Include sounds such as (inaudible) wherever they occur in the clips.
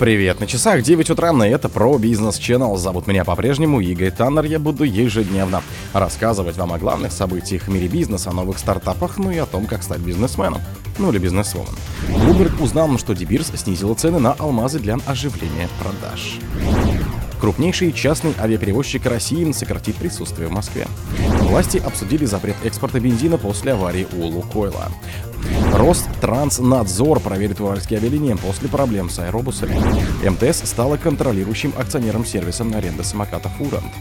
Привет, на часах 9 утра, и это про бизнес Channel. Зовут меня по-прежнему Игорь Таннер. Я буду ежедневно рассказывать вам о главных событиях в мире бизнеса, о новых стартапах, ну и о том, как стать бизнесменом. Ну или бизнесвомен. Bloomberg узнал, что Дебирс снизила цены на алмазы для оживления продаж. Крупнейший частный авиаперевозчик России сократит присутствие в Москве. Власти обсудили запрет экспорта бензина после аварии у Лукойла. Росттранснадзор проверит уральские авиалинии после проблем с аэробусами. МТС стала контролирующим акционером сервиса аренды самокатов «Урант».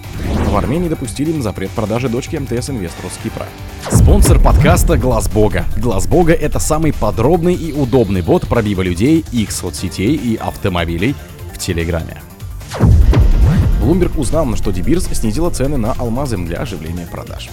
В Армении допустили запрет продажи дочки МТС инвестору с Кипра. Спонсор подкаста «Глаз Бога». «Глаз Бога» — это самый подробный и удобный бот пробива людей, их соцсетей и автомобилей в Телеграме. Bloomberg узнал, что Дебирс снизила цены на алмазы для оживления продаж.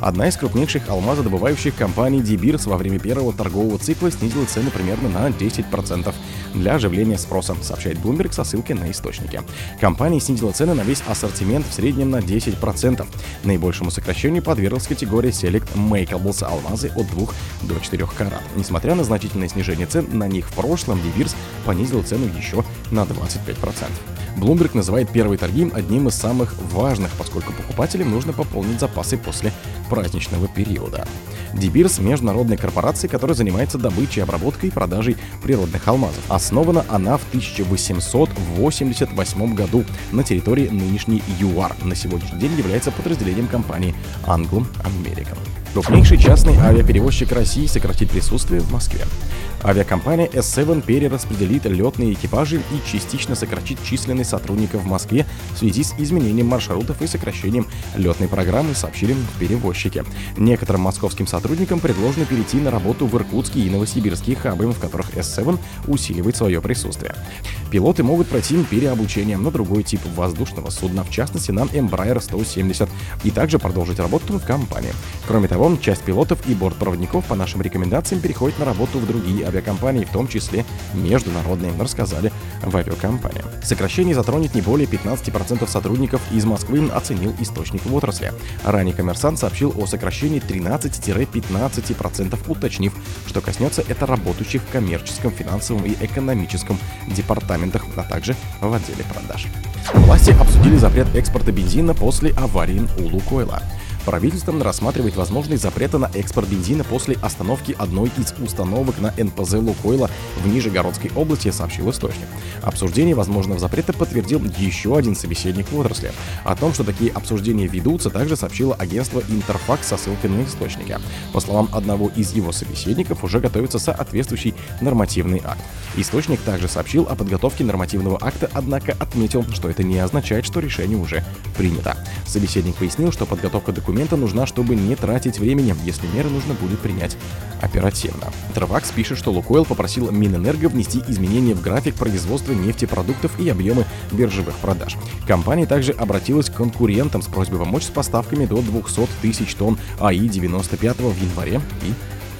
Одна из крупнейших алмазодобывающих компаний Дебирс во время первого торгового цикла снизила цены примерно на 10% для оживления спроса, сообщает Bloomberg со ссылки на источники. Компания снизила цены на весь ассортимент в среднем на 10%. Наибольшему сокращению подверглась категория Select Makeables алмазы от 2 до 4 карат. Несмотря на значительное снижение цен на них в прошлом, Дебирс понизил цену еще на 25%. Bloomberg называет первые торги одним из самых важных, поскольку покупателям нужно пополнить запасы после праздничного периода. Дебирс – международная корпорация, которая занимается добычей, обработкой и продажей природных алмазов. Основана она в 1888 году на территории нынешней ЮАР. На сегодняшний день является подразделением компании Anglo American. Крупнейший частный авиаперевозчик России сократит присутствие в Москве. Авиакомпания S7 перераспределит летные экипажи и частично сократит численность сотрудников в Москве в связи с изменением маршрутов и сокращением летной программы, сообщили перевозчики. Некоторым московским сотрудникам предложено перейти на работу в Иркутские и Новосибирские хабы, в которых S7 усиливает свое присутствие. Пилоты могут пройти переобучение на другой тип воздушного судна, в частности на Embraer 170, и также продолжить работу в компании. Кроме того, часть пилотов и бортпроводников по нашим рекомендациям переходит на работу в другие авиакомпании, в том числе международные, рассказали в авиакомпании. Сокращение затронет не более 15% сотрудников из Москвы, оценил источник в отрасли. Ранее коммерсант сообщил о сокращении 13-15%, уточнив, что коснется это работающих в коммерческом, финансовом и экономическом департаментах, а также в отделе продаж. Власти обсудили запрет экспорта бензина после аварии у Лукойла. Правительство рассматривает возможность запрета на экспорт бензина после остановки одной из установок на НПЗ «Лукойла» в Нижегородской области, сообщил источник. Обсуждение возможного запрета подтвердил еще один собеседник в отрасли. О том, что такие обсуждения ведутся, также сообщило агентство «Интерфакс» со ссылкой на источники. По словам одного из его собеседников, уже готовится соответствующий нормативный акт. Источник также сообщил о подготовке нормативного акта, однако отметил, что это не означает, что решение уже принято. Собеседник пояснил, что подготовка документов документа нужна, чтобы не тратить времени, если меры нужно будет принять оперативно. Травакс пишет, что Лукойл попросил Минэнерго внести изменения в график производства нефтепродуктов и объемы биржевых продаж. Компания также обратилась к конкурентам с просьбой помочь с поставками до 200 тысяч тонн АИ-95 в январе и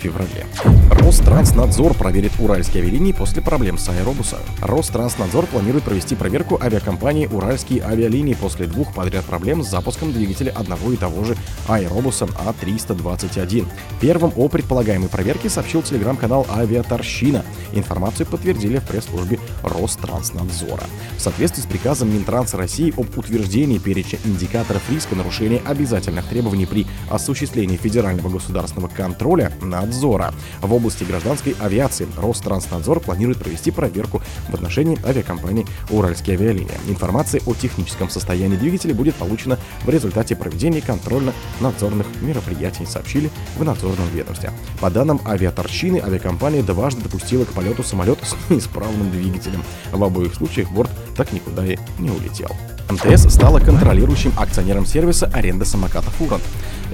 феврале. Ространснадзор проверит уральские авиалинии после проблем с аэробусом. Ространснадзор планирует провести проверку авиакомпании «Уральские авиалинии» после двух подряд проблем с запуском двигателя одного и того же аэробуса А321. Первым о предполагаемой проверке сообщил телеграм-канал «Авиаторщина». Информацию подтвердили в пресс-службе Ространснадзора. В соответствии с приказом Минтранса России об утверждении перечня индикаторов риска нарушения обязательных требований при осуществлении федерального государственного контроля надзора надзора. В области гражданской авиации Ространснадзор планирует провести проверку в отношении авиакомпании «Уральские авиалинии». Информация о техническом состоянии двигателя будет получена в результате проведения контрольно-надзорных мероприятий, сообщили в надзорном ведомстве. По данным авиаторщины, авиакомпания дважды допустила к полету самолет с (laughs) неисправным двигателем. В обоих случаях борт так никуда и не улетел. МТС стала контролирующим акционером сервиса аренды самокатов «Урант».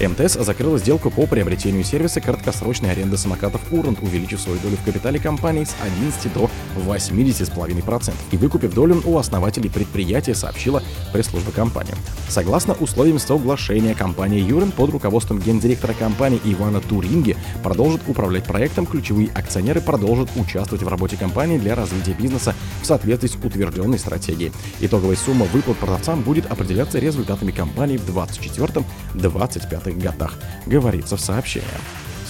МТС закрыла сделку по приобретению сервиса краткосрочной аренды самокатов «Урант», увеличив свою долю в капитале компании с 11 до 80,5% и выкупив долю у основателей предприятия, сообщила пресс-служба компании. Согласно условиям соглашения, компания «Юрен» под руководством гендиректора компании Ивана Туринги продолжит управлять проектом, ключевые акционеры продолжат участвовать в работе компании для развития бизнеса в соответствии с утвержденной стратегией. Итоговая сумма выплат продавцам будет определяться результатами кампании в 2024-2025 годах, говорится в сообщении.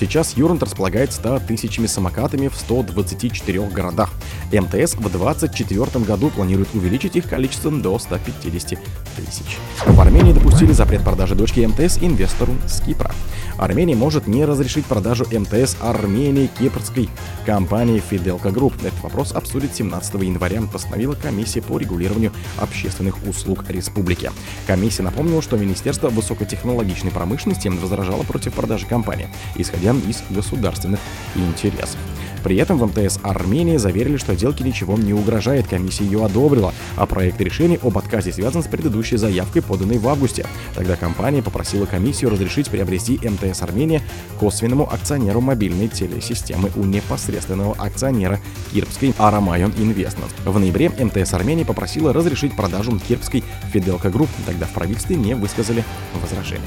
Сейчас Юрант располагает 100 тысячами самокатами в 124 городах. МТС в 2024 году планирует увеличить их количество до 150 тысяч. В Армении допустили запрет продажи дочки МТС инвестору с Кипра. Армения может не разрешить продажу МТС Армении кипрской компании Fidelka Group. Этот вопрос обсудит 17 января, постановила комиссия по регулированию общественных услуг республики. Комиссия напомнила, что Министерство высокотехнологичной промышленности возражало против продажи компании, исходя из государственных интересов. При этом в МТС Армении заверили, что сделке ничего не угрожает, комиссия ее одобрила, а проект решения об отказе связан с предыдущей заявкой, поданной в августе. Тогда компания попросила комиссию разрешить приобрести МТС Армения косвенному акционеру мобильной телесистемы у непосредственного акционера кипрской Aramayo Investment. В ноябре МТС Армении попросила разрешить продажу кипрской Fedilco Group, тогда в правительстве не высказали возражения.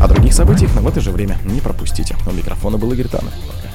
О других событиях, но в это же время не пропустите. У микрофона был Игорь Танов. Пока.